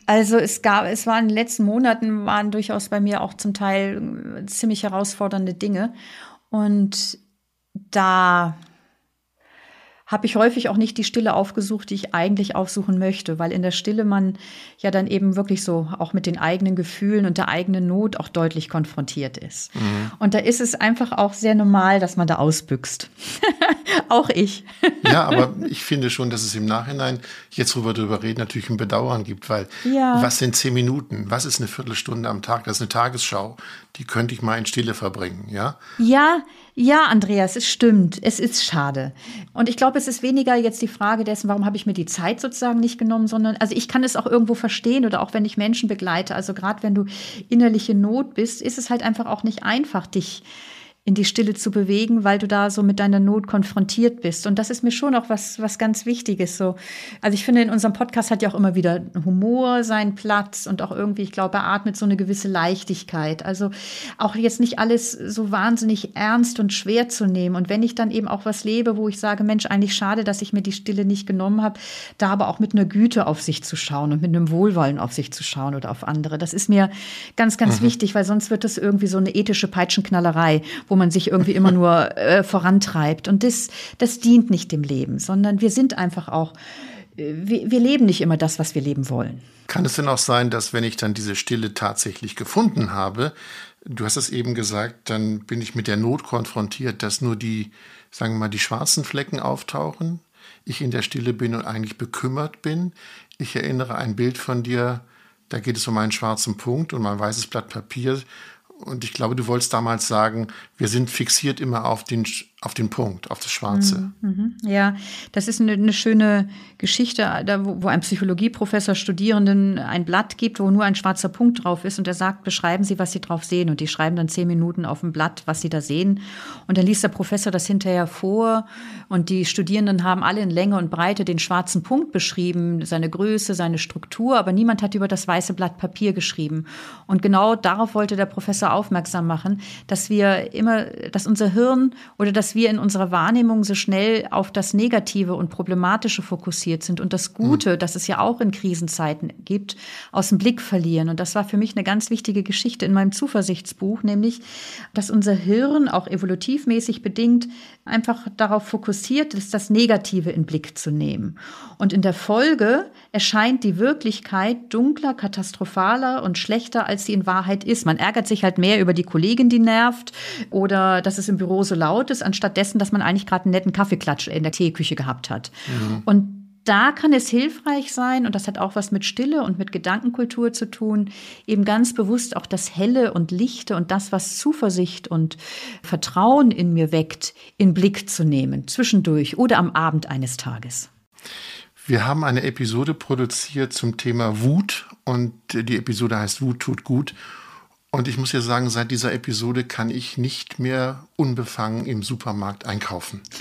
Also es gab, es waren in den letzten Monaten waren durchaus bei mir auch zum Teil ziemlich herausfordernde Dinge. Und da habe ich häufig auch nicht die Stille aufgesucht, die ich eigentlich aufsuchen möchte, weil in der Stille man ja dann eben wirklich so auch mit den eigenen Gefühlen und der eigenen Not auch deutlich konfrontiert ist. Mhm. Und da ist es einfach auch sehr normal, dass man da ausbüchst. auch ich. ja, aber ich finde schon, dass es im Nachhinein, jetzt wo wir darüber reden, natürlich ein Bedauern gibt, weil ja. was sind zehn Minuten? Was ist eine Viertelstunde am Tag? Das ist eine Tagesschau. Die könnte ich mal in Stille verbringen, ja? Ja, Ja, Andreas, es stimmt. Es ist schade. Und ich glaube, es ist weniger jetzt die Frage dessen, warum habe ich mir die Zeit sozusagen nicht genommen, sondern, also ich kann es auch irgendwo verstehen oder auch wenn ich Menschen begleite. Also gerade wenn du innerliche Not bist, ist es halt einfach auch nicht einfach, dich in die Stille zu bewegen, weil du da so mit deiner Not konfrontiert bist. Und das ist mir schon auch was, was ganz Wichtiges. So, also ich finde, in unserem Podcast hat ja auch immer wieder Humor seinen Platz und auch irgendwie, ich glaube, er atmet so eine gewisse Leichtigkeit. Also auch jetzt nicht alles so wahnsinnig ernst und schwer zu nehmen. Und wenn ich dann eben auch was lebe, wo ich sage, Mensch, eigentlich schade, dass ich mir die Stille nicht genommen habe, da aber auch mit einer Güte auf sich zu schauen und mit einem Wohlwollen auf sich zu schauen oder auf andere. Das ist mir ganz, ganz mhm. wichtig, weil sonst wird das irgendwie so eine ethische Peitschenknallerei, wo man sich irgendwie immer nur äh, vorantreibt. Und das, das dient nicht dem Leben, sondern wir sind einfach auch, äh, wir, wir leben nicht immer das, was wir leben wollen. Kann es denn auch sein, dass wenn ich dann diese Stille tatsächlich gefunden habe, du hast es eben gesagt, dann bin ich mit der Not konfrontiert, dass nur die, sagen wir mal, die schwarzen Flecken auftauchen, ich in der Stille bin und eigentlich bekümmert bin. Ich erinnere ein Bild von dir, da geht es um einen schwarzen Punkt und mein weißes Blatt Papier und ich glaube, du wolltest damals sagen, wir sind fixiert immer auf den, auf den Punkt, auf das Schwarze. Mhm, mhm. Ja, das ist eine, eine schöne Geschichte, da, wo, wo ein Psychologieprofessor Studierenden ein Blatt gibt, wo nur ein schwarzer Punkt drauf ist und er sagt, beschreiben Sie, was Sie drauf sehen. Und die schreiben dann zehn Minuten auf dem Blatt, was sie da sehen. Und dann liest der Professor das hinterher vor und die Studierenden haben alle in Länge und Breite den schwarzen Punkt beschrieben, seine Größe, seine Struktur, aber niemand hat über das weiße Blatt Papier geschrieben. Und genau darauf wollte der Professor aufmerksam machen, dass wir immer, dass unser Hirn oder das dass wir in unserer Wahrnehmung so schnell auf das Negative und Problematische fokussiert sind und das Gute, mhm. das es ja auch in Krisenzeiten gibt, aus dem Blick verlieren. Und das war für mich eine ganz wichtige Geschichte in meinem Zuversichtsbuch, nämlich, dass unser Hirn auch evolutivmäßig bedingt einfach darauf fokussiert ist, das Negative in Blick zu nehmen. Und in der Folge erscheint die Wirklichkeit dunkler, katastrophaler und schlechter, als sie in Wahrheit ist. Man ärgert sich halt mehr über die Kollegin, die nervt oder dass es im Büro so laut ist, anstatt dessen, dass man eigentlich gerade einen netten Kaffeeklatsch in der Teeküche gehabt hat. Mhm. Und da kann es hilfreich sein, und das hat auch was mit Stille und mit Gedankenkultur zu tun, eben ganz bewusst auch das Helle und Lichte und das, was Zuversicht und Vertrauen in mir weckt, in Blick zu nehmen, zwischendurch oder am Abend eines Tages. Wir haben eine Episode produziert zum Thema Wut und die Episode heißt Wut tut gut. Und ich muss ja sagen, seit dieser Episode kann ich nicht mehr unbefangen im Supermarkt einkaufen.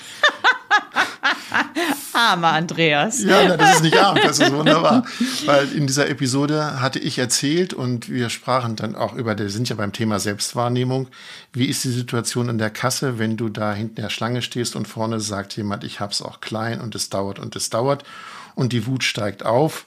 Armer Andreas. Ja, das ist nicht arm, das ist wunderbar. Weil in dieser Episode hatte ich erzählt und wir sprachen dann auch über, wir sind ja beim Thema Selbstwahrnehmung. Wie ist die Situation in der Kasse, wenn du da hinten in der Schlange stehst und vorne sagt jemand, ich hab's auch klein und es dauert und es dauert und die Wut steigt auf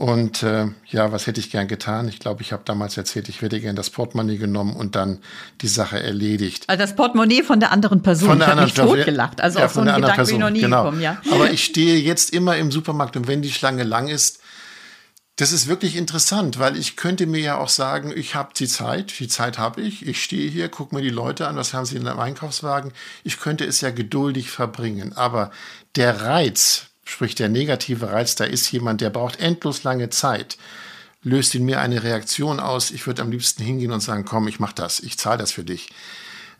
und äh, ja, was hätte ich gern getan? Ich glaube, ich habe damals erzählt, ich hätte gern das Portemonnaie genommen und dann die Sache erledigt. Also das Portemonnaie von der anderen Person. Von der ich anderen Person. totgelacht. Also ja, auf so einen Gedanken Person. bin ich noch nie genau. gekommen. Ja. Aber ich stehe jetzt immer im Supermarkt und wenn die Schlange lang ist, das ist wirklich interessant, weil ich könnte mir ja auch sagen, ich habe die Zeit, die Zeit habe ich, ich stehe hier, gucke mir die Leute an, was haben sie in einem Einkaufswagen. Ich könnte es ja geduldig verbringen, aber der Reiz, sprich der negative Reiz, da ist jemand, der braucht endlos lange Zeit, löst in mir eine Reaktion aus. Ich würde am liebsten hingehen und sagen, komm, ich mache das, ich zahle das für dich.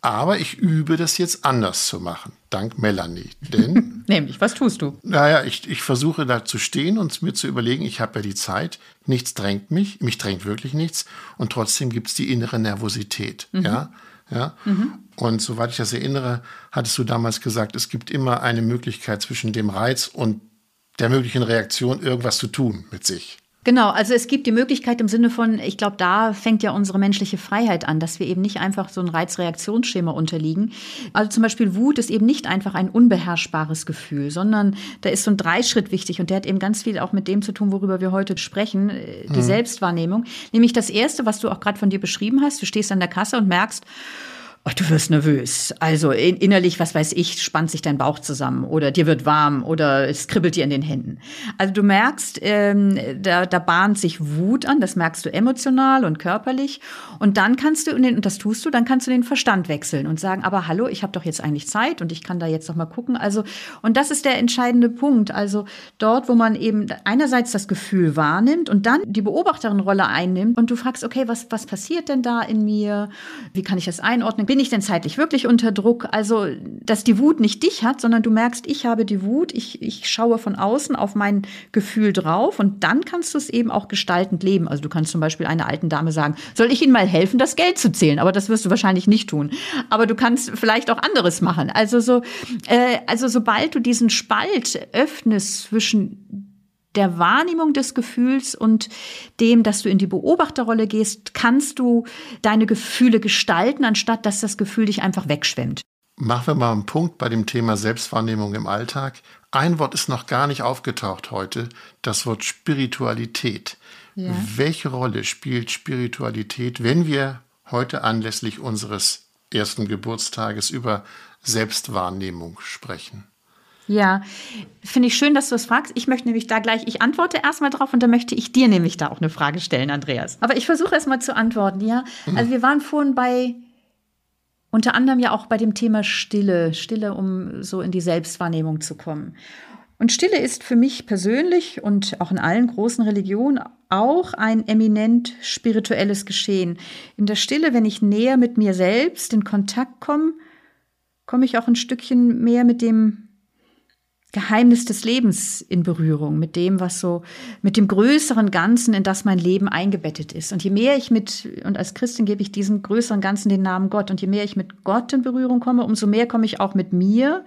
Aber ich übe das jetzt anders zu machen, dank Melanie. Denn. Nämlich, was tust du? Naja, ich, ich versuche da zu stehen und mir zu überlegen, ich habe ja die Zeit, nichts drängt mich, mich drängt wirklich nichts und trotzdem gibt es die innere Nervosität. Mhm. Ja. Ja? Mhm. Und soweit ich das erinnere, hattest du damals gesagt, es gibt immer eine Möglichkeit zwischen dem Reiz und der möglichen Reaktion, irgendwas zu tun mit sich. Genau, also es gibt die Möglichkeit im Sinne von, ich glaube, da fängt ja unsere menschliche Freiheit an, dass wir eben nicht einfach so ein Reizreaktionsschema unterliegen. Also zum Beispiel Wut ist eben nicht einfach ein unbeherrschbares Gefühl, sondern da ist so ein Dreischritt wichtig und der hat eben ganz viel auch mit dem zu tun, worüber wir heute sprechen, äh, die mhm. Selbstwahrnehmung. Nämlich das Erste, was du auch gerade von dir beschrieben hast, du stehst an der Kasse und merkst, oh, du wirst nervös. Also innerlich, was weiß ich, spannt sich dein Bauch zusammen oder dir wird warm oder es kribbelt dir in den Händen. Also du merkst, ähm, da, da bahnt sich Wut an, das merkst du emotional und körperlich. Und dann kannst du, und das tust du, dann kannst du den Verstand wechseln und sagen, aber hallo, ich habe doch jetzt eigentlich Zeit und ich kann da jetzt noch mal gucken. Also, und das ist der entscheidende Punkt. Also dort, wo man eben einerseits das Gefühl wahrnimmt und dann die Beobachterin-Rolle einnimmt und du fragst, okay, was, was passiert denn da in mir? Wie kann ich das einordnen? Bin ich denn zeitlich wirklich unter Druck? Also, dass die Wut nicht dich hat, sondern du merkst, ich habe die Wut, ich, ich schaue von außen auf mein Gefühl drauf und dann kannst du es eben auch gestaltend leben. Also du kannst zum Beispiel einer alten Dame sagen, soll ich Ihnen mal helfen, das Geld zu zählen? Aber das wirst du wahrscheinlich nicht tun. Aber du kannst vielleicht auch anderes machen. Also so, äh, also sobald du diesen Spalt öffnest zwischen der Wahrnehmung des Gefühls und dem, dass du in die Beobachterrolle gehst, kannst du deine Gefühle gestalten, anstatt dass das Gefühl dich einfach wegschwemmt. Machen wir mal einen Punkt bei dem Thema Selbstwahrnehmung im Alltag. Ein Wort ist noch gar nicht aufgetaucht heute, das Wort Spiritualität. Ja. Welche Rolle spielt Spiritualität, wenn wir heute anlässlich unseres ersten Geburtstages über Selbstwahrnehmung sprechen? Ja, finde ich schön, dass du es fragst. Ich möchte nämlich da gleich, ich antworte erstmal drauf und dann möchte ich dir nämlich da auch eine Frage stellen, Andreas. Aber ich versuche erstmal zu antworten, ja. Also wir waren vorhin bei, unter anderem ja auch bei dem Thema Stille, Stille, um so in die Selbstwahrnehmung zu kommen. Und Stille ist für mich persönlich und auch in allen großen Religionen auch ein eminent spirituelles Geschehen. In der Stille, wenn ich näher mit mir selbst in Kontakt komme, komme ich auch ein Stückchen mehr mit dem Geheimnis des Lebens in Berührung, mit dem, was so, mit dem größeren Ganzen, in das mein Leben eingebettet ist. Und je mehr ich mit, und als Christin gebe ich diesem größeren Ganzen den Namen Gott, und je mehr ich mit Gott in Berührung komme, umso mehr komme ich auch mit mir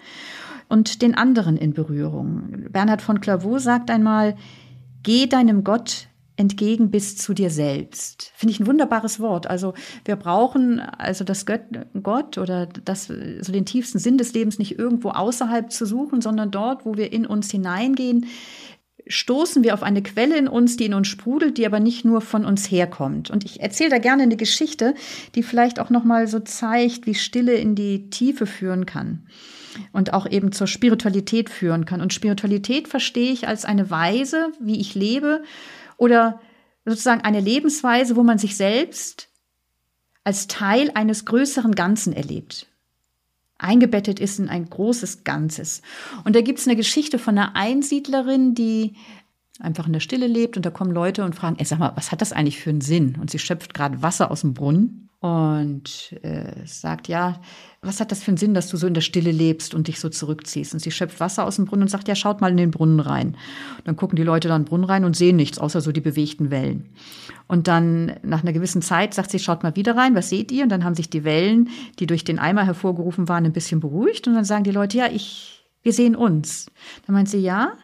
und den anderen in Berührung. Bernhard von Clairvaux sagt einmal, geh deinem Gott entgegen bis zu dir selbst. Finde ich ein wunderbares Wort. Also wir brauchen also das Gott, Gott oder das, so den tiefsten Sinn des Lebens nicht irgendwo außerhalb zu suchen, sondern dort, wo wir in uns hineingehen, stoßen wir auf eine Quelle in uns, die in uns sprudelt, die aber nicht nur von uns herkommt. Und ich erzähle da gerne eine Geschichte, die vielleicht auch noch mal so zeigt, wie Stille in die Tiefe führen kann und auch eben zur Spiritualität führen kann. Und Spiritualität verstehe ich als eine Weise, wie ich lebe, oder sozusagen eine Lebensweise, wo man sich selbst als Teil eines größeren Ganzen erlebt. Eingebettet ist in ein großes Ganzes. Und da gibt es eine Geschichte von einer Einsiedlerin, die einfach in der Stille lebt und da kommen Leute und fragen, ey, sag mal, was hat das eigentlich für einen Sinn? Und sie schöpft gerade Wasser aus dem Brunnen und äh, sagt, ja, was hat das für einen Sinn, dass du so in der Stille lebst und dich so zurückziehst? Und sie schöpft Wasser aus dem Brunnen und sagt, ja, schaut mal in den Brunnen rein. Und dann gucken die Leute da in den Brunnen rein und sehen nichts, außer so die bewegten Wellen. Und dann nach einer gewissen Zeit sagt sie, schaut mal wieder rein, was seht ihr? Und dann haben sich die Wellen, die durch den Eimer hervorgerufen waren, ein bisschen beruhigt. Und dann sagen die Leute, ja, ich, wir sehen uns. Dann meint sie, ja,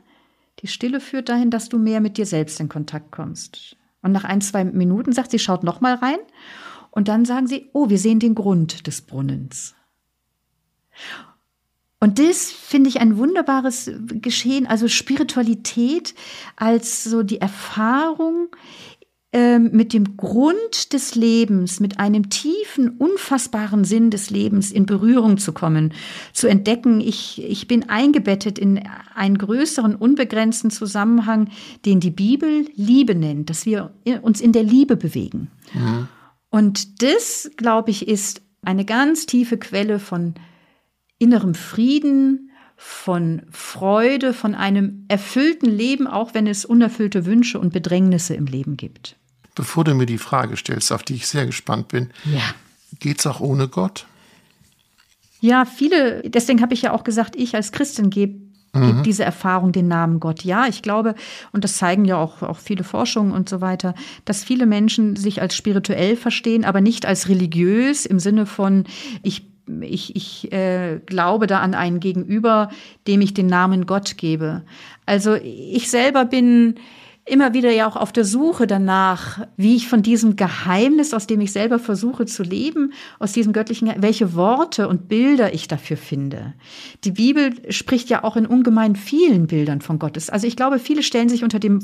die Stille führt dahin, dass du mehr mit dir selbst in Kontakt kommst. Und nach ein, zwei Minuten sagt sie, schaut noch mal rein. Und dann sagen sie, oh, wir sehen den Grund des Brunnens. Und das finde ich ein wunderbares Geschehen, also Spiritualität als so die Erfahrung mit dem Grund des Lebens, mit einem tiefen, unfassbaren Sinn des Lebens in Berührung zu kommen, zu entdecken, ich, ich bin eingebettet in einen größeren, unbegrenzten Zusammenhang, den die Bibel Liebe nennt, dass wir uns in der Liebe bewegen. Mhm. Und das, glaube ich, ist eine ganz tiefe Quelle von innerem Frieden, von Freude, von einem erfüllten Leben, auch wenn es unerfüllte Wünsche und Bedrängnisse im Leben gibt. Bevor du mir die Frage stellst, auf die ich sehr gespannt bin, ja. es auch ohne Gott? Ja, viele, deswegen habe ich ja auch gesagt, ich als Christin gebe mhm. diese Erfahrung den Namen Gott. Ja, ich glaube, und das zeigen ja auch, auch viele Forschungen und so weiter, dass viele Menschen sich als spirituell verstehen, aber nicht als religiös im Sinne von, ich ich, ich äh, glaube da an einen Gegenüber, dem ich den Namen Gott gebe. Also ich selber bin immer wieder ja auch auf der Suche danach, wie ich von diesem Geheimnis, aus dem ich selber versuche zu leben, aus diesem göttlichen, welche Worte und Bilder ich dafür finde. Die Bibel spricht ja auch in ungemein vielen Bildern von Gottes. Also ich glaube, viele stellen sich unter dem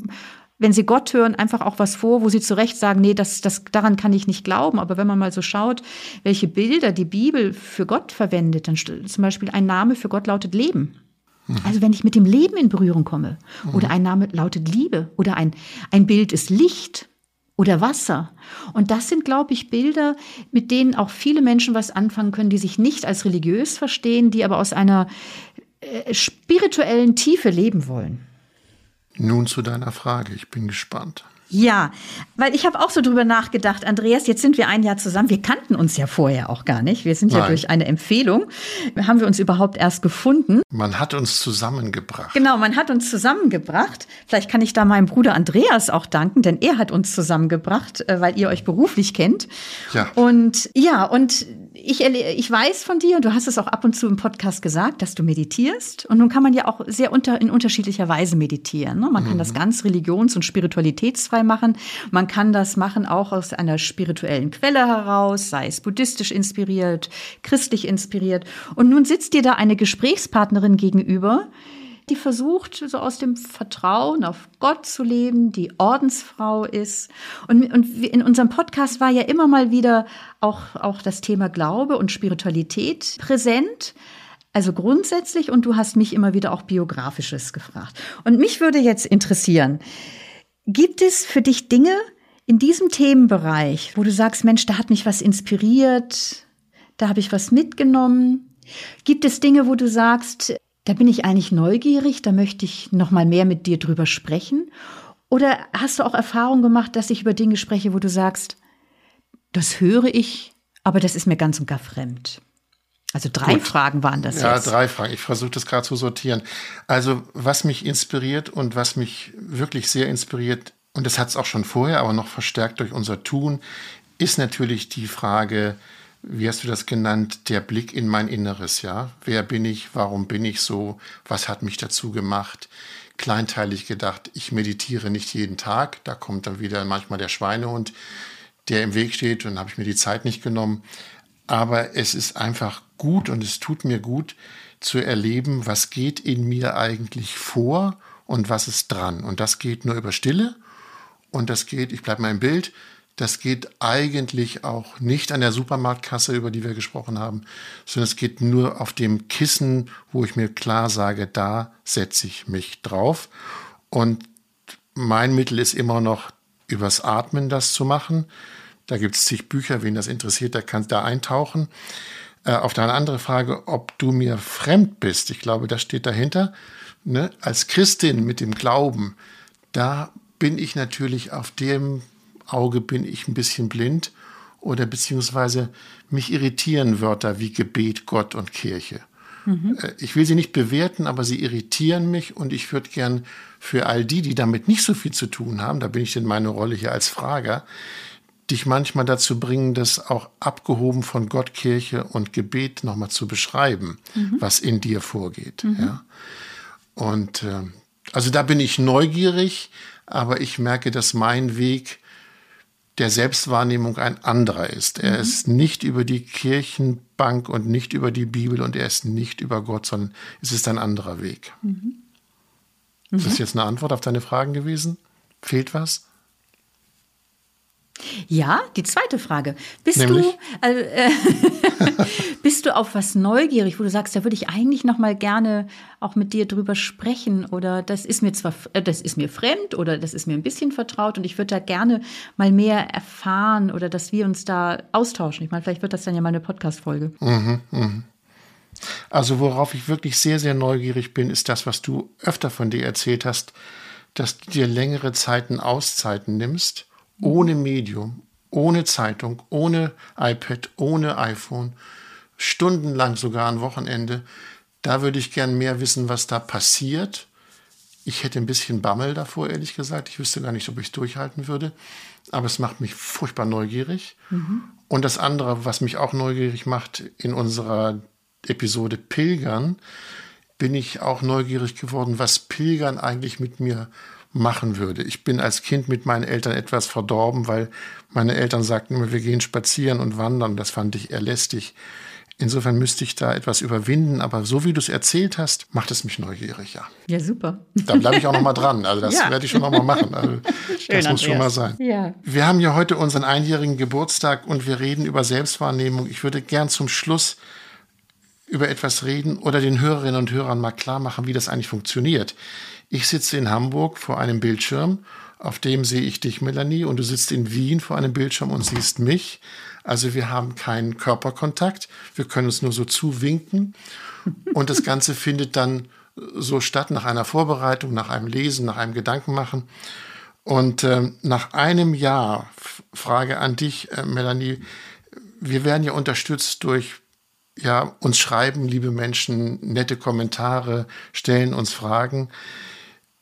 wenn sie Gott hören, einfach auch was vor, wo sie zu Recht sagen, nee, das, das, daran kann ich nicht glauben. Aber wenn man mal so schaut, welche Bilder die Bibel für Gott verwendet, dann zum Beispiel ein Name für Gott lautet Leben. Also wenn ich mit dem Leben in Berührung komme, oder ein Name lautet Liebe, oder ein, ein Bild ist Licht oder Wasser. Und das sind, glaube ich, Bilder, mit denen auch viele Menschen was anfangen können, die sich nicht als religiös verstehen, die aber aus einer äh, spirituellen Tiefe leben wollen. Nun zu deiner Frage, ich bin gespannt. Ja, weil ich habe auch so drüber nachgedacht, Andreas, jetzt sind wir ein Jahr zusammen. Wir kannten uns ja vorher auch gar nicht. Wir sind Nein. ja durch eine Empfehlung, haben wir uns überhaupt erst gefunden. Man hat uns zusammengebracht. Genau, man hat uns zusammengebracht. Vielleicht kann ich da meinem Bruder Andreas auch danken, denn er hat uns zusammengebracht, äh, weil ihr euch beruflich kennt. Ja. Und ja, und ich, ich weiß von dir, und du hast es auch ab und zu im Podcast gesagt, dass du meditierst. Und nun kann man ja auch sehr unter, in unterschiedlicher Weise meditieren. Ne? Man kann mhm. das ganz religions- und spiritualitätsfrei machen. Man kann das machen auch aus einer spirituellen Quelle heraus, sei es buddhistisch inspiriert, christlich inspiriert. Und nun sitzt dir da eine Gesprächspartnerin gegenüber, die versucht, so aus dem Vertrauen auf Gott zu leben, die Ordensfrau ist. Und, und in unserem Podcast war ja immer mal wieder auch, auch das Thema Glaube und Spiritualität präsent. Also grundsätzlich und du hast mich immer wieder auch biografisches gefragt. Und mich würde jetzt interessieren, gibt es für dich Dinge in diesem Themenbereich, wo du sagst, Mensch, da hat mich was inspiriert, da habe ich was mitgenommen? Gibt es Dinge, wo du sagst, da bin ich eigentlich neugierig, da möchte ich noch mal mehr mit dir drüber sprechen? Oder hast du auch Erfahrung gemacht, dass ich über Dinge spreche, wo du sagst, das höre ich, aber das ist mir ganz und gar fremd? Also drei Gut. Fragen waren das ja, jetzt. Ja, drei Fragen. Ich versuche das gerade zu sortieren. Also was mich inspiriert und was mich wirklich sehr inspiriert, und das hat es auch schon vorher, aber noch verstärkt durch unser Tun, ist natürlich die Frage, wie hast du das genannt, der Blick in mein Inneres, ja? Wer bin ich? Warum bin ich so? Was hat mich dazu gemacht? Kleinteilig gedacht, ich meditiere nicht jeden Tag. Da kommt dann wieder manchmal der Schweinehund, der im Weg steht und habe ich mir die Zeit nicht genommen. Aber es ist einfach gut und es tut mir gut zu erleben, was geht in mir eigentlich vor und was ist dran. Und das geht nur über Stille und das geht, ich bleibe mal im Bild, das geht eigentlich auch nicht an der Supermarktkasse, über die wir gesprochen haben, sondern es geht nur auf dem Kissen, wo ich mir klar sage, da setze ich mich drauf. Und mein Mittel ist immer noch übers Atmen das zu machen. Da gibt es zig Bücher, wen das interessiert, der kann da eintauchen. Äh, auf deine andere Frage, ob du mir fremd bist, ich glaube, das steht dahinter. Ne? Als Christin mit dem Glauben, da bin ich natürlich auf dem Auge bin ich ein bisschen blind oder beziehungsweise mich irritieren Wörter wie Gebet, Gott und Kirche. Mhm. Äh, ich will sie nicht bewerten, aber sie irritieren mich und ich würde gern für all die, die damit nicht so viel zu tun haben, da bin ich in meine Rolle hier als Frager, dich manchmal dazu bringen, das auch abgehoben von Gott, Kirche und Gebet nochmal zu beschreiben, mhm. was in dir vorgeht. Mhm. Ja. Und äh, also da bin ich neugierig, aber ich merke, dass mein Weg der Selbstwahrnehmung ein anderer ist. Er mhm. ist nicht über die Kirchenbank und nicht über die Bibel und er ist nicht über Gott, sondern es ist ein anderer Weg. Mhm. Mhm. Ist das jetzt eine Antwort auf deine Fragen gewesen? Fehlt was? Ja, die zweite Frage. Bist Nämlich? du also, äh, bist du auf was neugierig, wo du sagst, da würde ich eigentlich noch mal gerne auch mit dir drüber sprechen oder das ist mir zwar äh, das ist mir fremd oder das ist mir ein bisschen vertraut und ich würde da gerne mal mehr erfahren oder dass wir uns da austauschen. Ich meine, vielleicht wird das dann ja mal eine Podcast Folge. Mhm, mh. Also worauf ich wirklich sehr sehr neugierig bin, ist das, was du öfter von dir erzählt hast, dass du dir längere Zeiten Auszeiten nimmst ohne Medium, ohne Zeitung, ohne iPad, ohne iPhone, stundenlang sogar am Wochenende. Da würde ich gern mehr wissen, was da passiert. Ich hätte ein bisschen Bammel davor, ehrlich gesagt. Ich wüsste gar nicht, ob ich es durchhalten würde. Aber es macht mich furchtbar neugierig. Mhm. Und das andere, was mich auch neugierig macht, in unserer Episode Pilgern, bin ich auch neugierig geworden, was Pilgern eigentlich mit mir machen würde. Ich bin als Kind mit meinen Eltern etwas verdorben, weil meine Eltern sagten immer, wir gehen spazieren und wandern. Das fand ich eher lästig. Insofern müsste ich da etwas überwinden, aber so wie du es erzählt hast, macht es mich neugierig, ja. Ja, super. Da bleibe ich auch noch mal dran. Also das ja. werde ich schon noch mal machen. Also Schön, das muss Andreas. schon mal sein. Ja. Wir haben ja heute unseren einjährigen Geburtstag und wir reden über Selbstwahrnehmung. Ich würde gern zum Schluss über etwas reden oder den Hörerinnen und Hörern mal klar machen, wie das eigentlich funktioniert. Ich sitze in Hamburg vor einem Bildschirm, auf dem sehe ich dich, Melanie, und du sitzt in Wien vor einem Bildschirm und siehst mich. Also wir haben keinen Körperkontakt, wir können uns nur so zuwinken. Und das Ganze findet dann so statt nach einer Vorbereitung, nach einem Lesen, nach einem Gedankenmachen. Und äh, nach einem Jahr, Frage an dich, äh, Melanie, wir werden ja unterstützt durch ja, uns schreiben, liebe Menschen, nette Kommentare, stellen uns Fragen.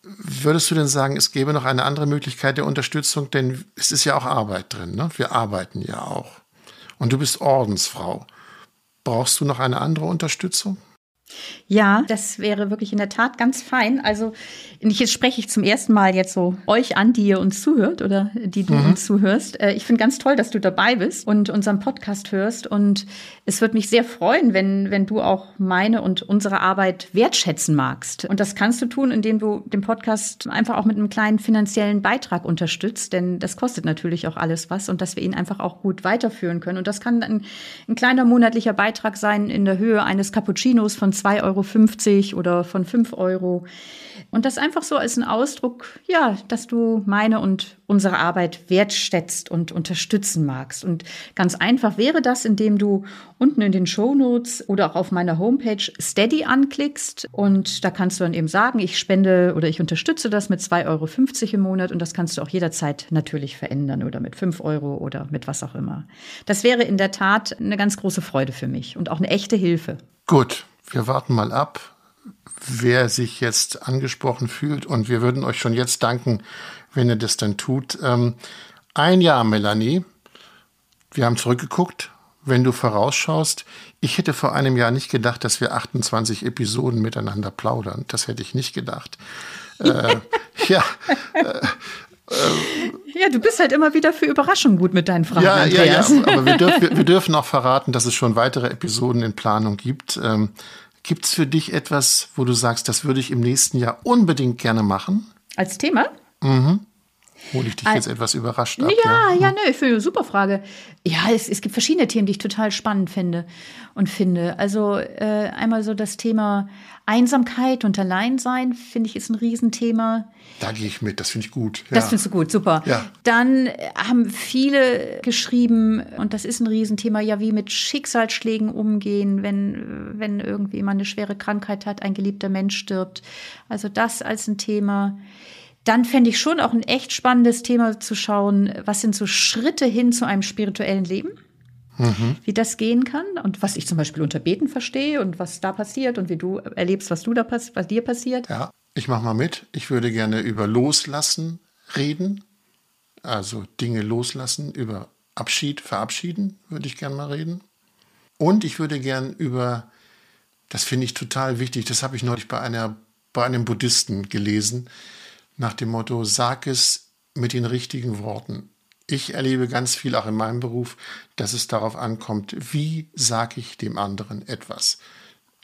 Würdest du denn sagen, es gäbe noch eine andere Möglichkeit der Unterstützung? Denn es ist ja auch Arbeit drin. Ne? Wir arbeiten ja auch. Und du bist Ordensfrau. Brauchst du noch eine andere Unterstützung? Ja, das wäre wirklich in der Tat ganz fein. Also jetzt spreche ich zum ersten Mal jetzt so euch an, die ihr uns zuhört oder die du mhm. uns zuhörst. Äh, ich finde ganz toll, dass du dabei bist und unseren Podcast hörst. Und es würde mich sehr freuen, wenn, wenn du auch meine und unsere Arbeit wertschätzen magst. Und das kannst du tun, indem du den Podcast einfach auch mit einem kleinen finanziellen Beitrag unterstützt. Denn das kostet natürlich auch alles was und dass wir ihn einfach auch gut weiterführen können. Und das kann ein, ein kleiner monatlicher Beitrag sein in der Höhe eines Cappuccinos von 2,50 Euro oder von 5 Euro. Und das einfach so als ein Ausdruck, ja, dass du meine und unsere Arbeit wertschätzt und unterstützen magst. Und ganz einfach wäre das, indem du unten in den Show Notes oder auch auf meiner Homepage Steady anklickst. Und da kannst du dann eben sagen, ich spende oder ich unterstütze das mit 2,50 Euro im Monat. Und das kannst du auch jederzeit natürlich verändern oder mit 5 Euro oder mit was auch immer. Das wäre in der Tat eine ganz große Freude für mich und auch eine echte Hilfe. Gut, wir warten mal ab, wer sich jetzt angesprochen fühlt. Und wir würden euch schon jetzt danken, wenn ihr das dann tut. Ähm, ein Jahr, Melanie. Wir haben zurückgeguckt. Wenn du vorausschaust, ich hätte vor einem Jahr nicht gedacht, dass wir 28 Episoden miteinander plaudern. Das hätte ich nicht gedacht. äh, ja, äh, ja, du bist halt immer wieder für Überraschungen gut mit deinen Fragen. Ja, Andreas. ja, ja. Aber wir, dürf, wir, wir, dürfen auch verraten, dass es schon weitere Episoden in Planung gibt. Ähm, gibt es für dich etwas, wo du sagst, das würde ich im nächsten Jahr unbedingt gerne machen? Als Thema? Mhm. Hole ich dich jetzt etwas überrascht ab? Ja, ja, ja, nö, für eine super Frage. Ja, es, es gibt verschiedene Themen, die ich total spannend finde und finde. Also äh, einmal so das Thema Einsamkeit und Alleinsein, finde ich, ist ein Riesenthema. Da gehe ich mit, das finde ich gut. Ja. Das findest du gut, super. Ja. Dann haben viele geschrieben, und das ist ein Riesenthema, ja, wie mit Schicksalsschlägen umgehen, wenn, wenn irgendwie man eine schwere Krankheit hat, ein geliebter Mensch stirbt. Also das als ein Thema dann fände ich schon auch ein echt spannendes Thema zu schauen, was sind so Schritte hin zu einem spirituellen Leben? Mhm. Wie das gehen kann und was ich zum Beispiel unter Beten verstehe und was da passiert und wie du erlebst, was du da was dir passiert. Ja, ich mache mal mit. Ich würde gerne über Loslassen reden, also Dinge loslassen, über Abschied, verabschieden würde ich gerne mal reden. Und ich würde gerne über, das finde ich total wichtig, das habe ich neulich bei einer bei einem Buddhisten gelesen, nach dem Motto, sag es mit den richtigen Worten. Ich erlebe ganz viel auch in meinem Beruf, dass es darauf ankommt, wie sage ich dem anderen etwas.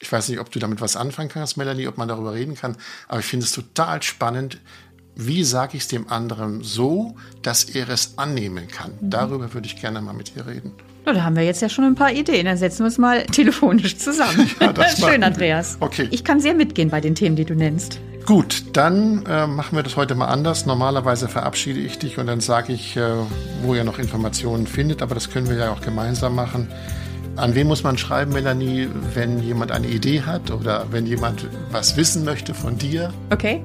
Ich weiß nicht, ob du damit was anfangen kannst, Melanie, ob man darüber reden kann, aber ich finde es total spannend, wie sage ich es dem anderen so, dass er es annehmen kann. Mhm. Darüber würde ich gerne mal mit dir reden. Na, da haben wir jetzt ja schon ein paar Ideen. Dann setzen wir uns mal telefonisch zusammen. Ja, Schön, Andreas. Okay. Ich kann sehr mitgehen bei den Themen, die du nennst. Gut, dann äh, machen wir das heute mal anders. Normalerweise verabschiede ich dich und dann sage ich, äh, wo ihr noch Informationen findet, aber das können wir ja auch gemeinsam machen. An wen muss man schreiben, Melanie, wenn jemand eine Idee hat oder wenn jemand was wissen möchte von dir? Okay,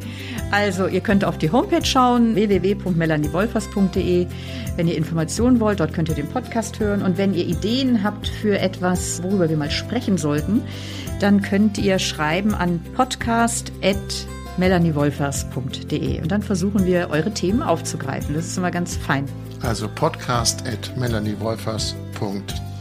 also ihr könnt auf die Homepage schauen, www.melaniewolfers.de. Wenn ihr Informationen wollt, dort könnt ihr den Podcast hören. Und wenn ihr Ideen habt für etwas, worüber wir mal sprechen sollten, dann könnt ihr schreiben an podcast@ melaniewolfers.de. Und dann versuchen wir, eure Themen aufzugreifen. Das ist immer ganz fein. Also podcast at melaniewolfers.de.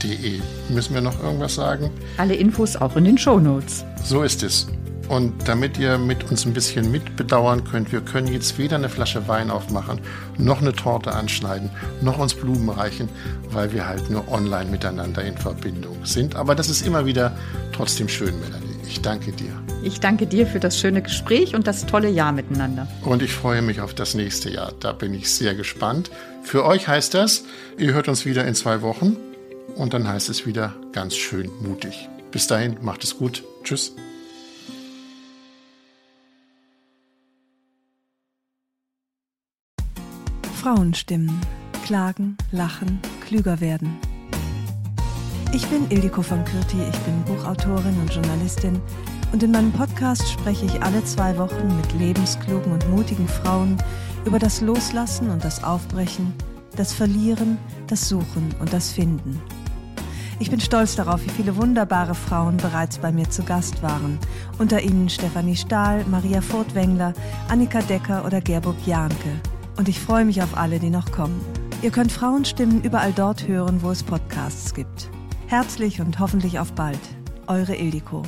Müssen wir noch irgendwas sagen? Alle Infos auch in den Show Notes. So ist es. Und damit ihr mit uns ein bisschen mitbedauern könnt, wir können jetzt weder eine Flasche Wein aufmachen, noch eine Torte anschneiden, noch uns Blumen reichen, weil wir halt nur online miteinander in Verbindung sind. Aber das ist immer wieder trotzdem schön, Melanie. Ich danke dir. Ich danke dir für das schöne Gespräch und das tolle Jahr miteinander. Und ich freue mich auf das nächste Jahr. Da bin ich sehr gespannt. Für euch heißt das, ihr hört uns wieder in zwei Wochen und dann heißt es wieder ganz schön mutig. Bis dahin, macht es gut. Tschüss. Frauenstimmen. Klagen, lachen, klüger werden. Ich bin Ildiko von Kürti, ich bin Buchautorin und Journalistin Und in meinem Podcast spreche ich alle zwei Wochen mit lebensklugen und mutigen Frauen über das Loslassen und das Aufbrechen, das Verlieren, das Suchen und das Finden. Ich bin stolz darauf, wie viele wunderbare Frauen bereits bei mir zu Gast waren. Unter ihnen Stefanie Stahl, Maria Furtwängler, Annika Decker oder Gerburg Jahnke. Und ich freue mich auf alle, die noch kommen. Ihr könnt Frauenstimmen überall dort hören, wo es Podcasts gibt. Herzlich und hoffentlich auf bald. Eure Ildiko.